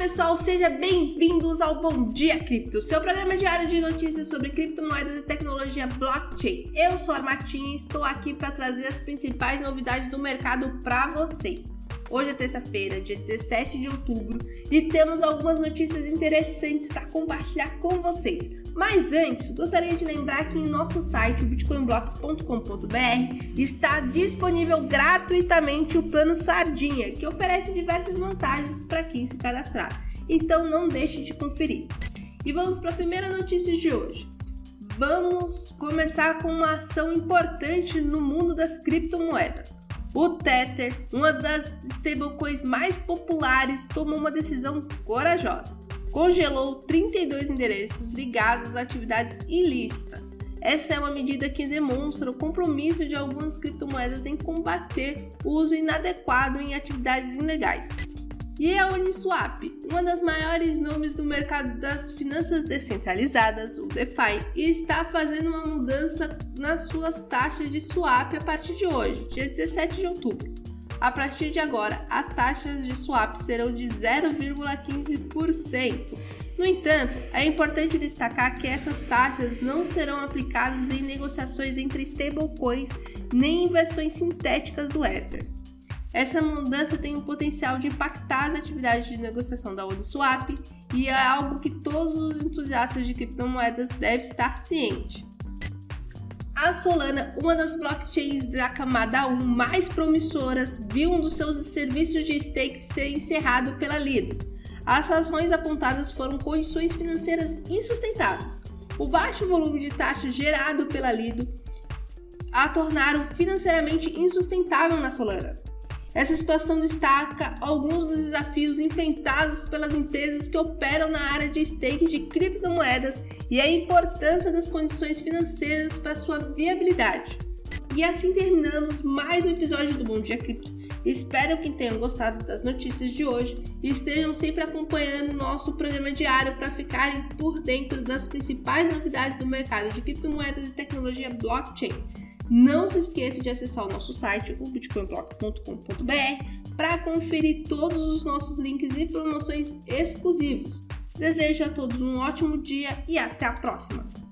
pessoal, sejam bem-vindos ao Bom Dia Cripto, seu programa diário de notícias sobre criptomoedas e tecnologia blockchain. Eu sou a Martinha e estou aqui para trazer as principais novidades do mercado para vocês. Hoje é terça-feira, dia 17 de outubro, e temos algumas notícias interessantes para compartilhar com vocês. Mas antes, gostaria de lembrar que em nosso site, bitcoinblock.com.br, está disponível gratuitamente o plano Sardinha, que oferece diversas vantagens para quem se cadastrar. Então não deixe de conferir. E vamos para a primeira notícia de hoje. Vamos começar com uma ação importante no mundo das criptomoedas. O Tether, uma das stablecoins mais populares, tomou uma decisão corajosa congelou 32 endereços ligados a atividades ilícitas. Essa é uma medida que demonstra o compromisso de algumas criptomoedas em combater o uso inadequado em atividades ilegais. E a Uniswap, uma das maiores nomes do mercado das finanças descentralizadas, o DeFi, está fazendo uma mudança nas suas taxas de swap a partir de hoje, dia 17 de outubro. A partir de agora, as taxas de swap serão de 0,15%. No entanto, é importante destacar que essas taxas não serão aplicadas em negociações entre stablecoins nem em versões sintéticas do Ether. Essa mudança tem o potencial de impactar as atividades de negociação da Uniswap e é algo que todos os entusiastas de criptomoedas devem estar cientes. A Solana, uma das blockchains da camada 1 mais promissoras, viu um dos seus serviços de stake ser encerrado pela Lido. As ações apontadas foram condições financeiras insustentáveis. O baixo volume de taxas gerado pela Lido a tornaram financeiramente insustentável na Solana. Essa situação destaca alguns dos desafios enfrentados pelas empresas que operam na área de stake de criptomoedas e a importância das condições financeiras para sua viabilidade. E assim terminamos mais um episódio do Bom Dia Cripto. Espero que tenham gostado das notícias de hoje e estejam sempre acompanhando nosso programa diário para ficarem por dentro das principais novidades do mercado de criptomoedas e tecnologia blockchain. Não se esqueça de acessar o nosso site, o bitcoinblock.com.br, para conferir todos os nossos links e promoções exclusivos. Desejo a todos um ótimo dia e até a próxima!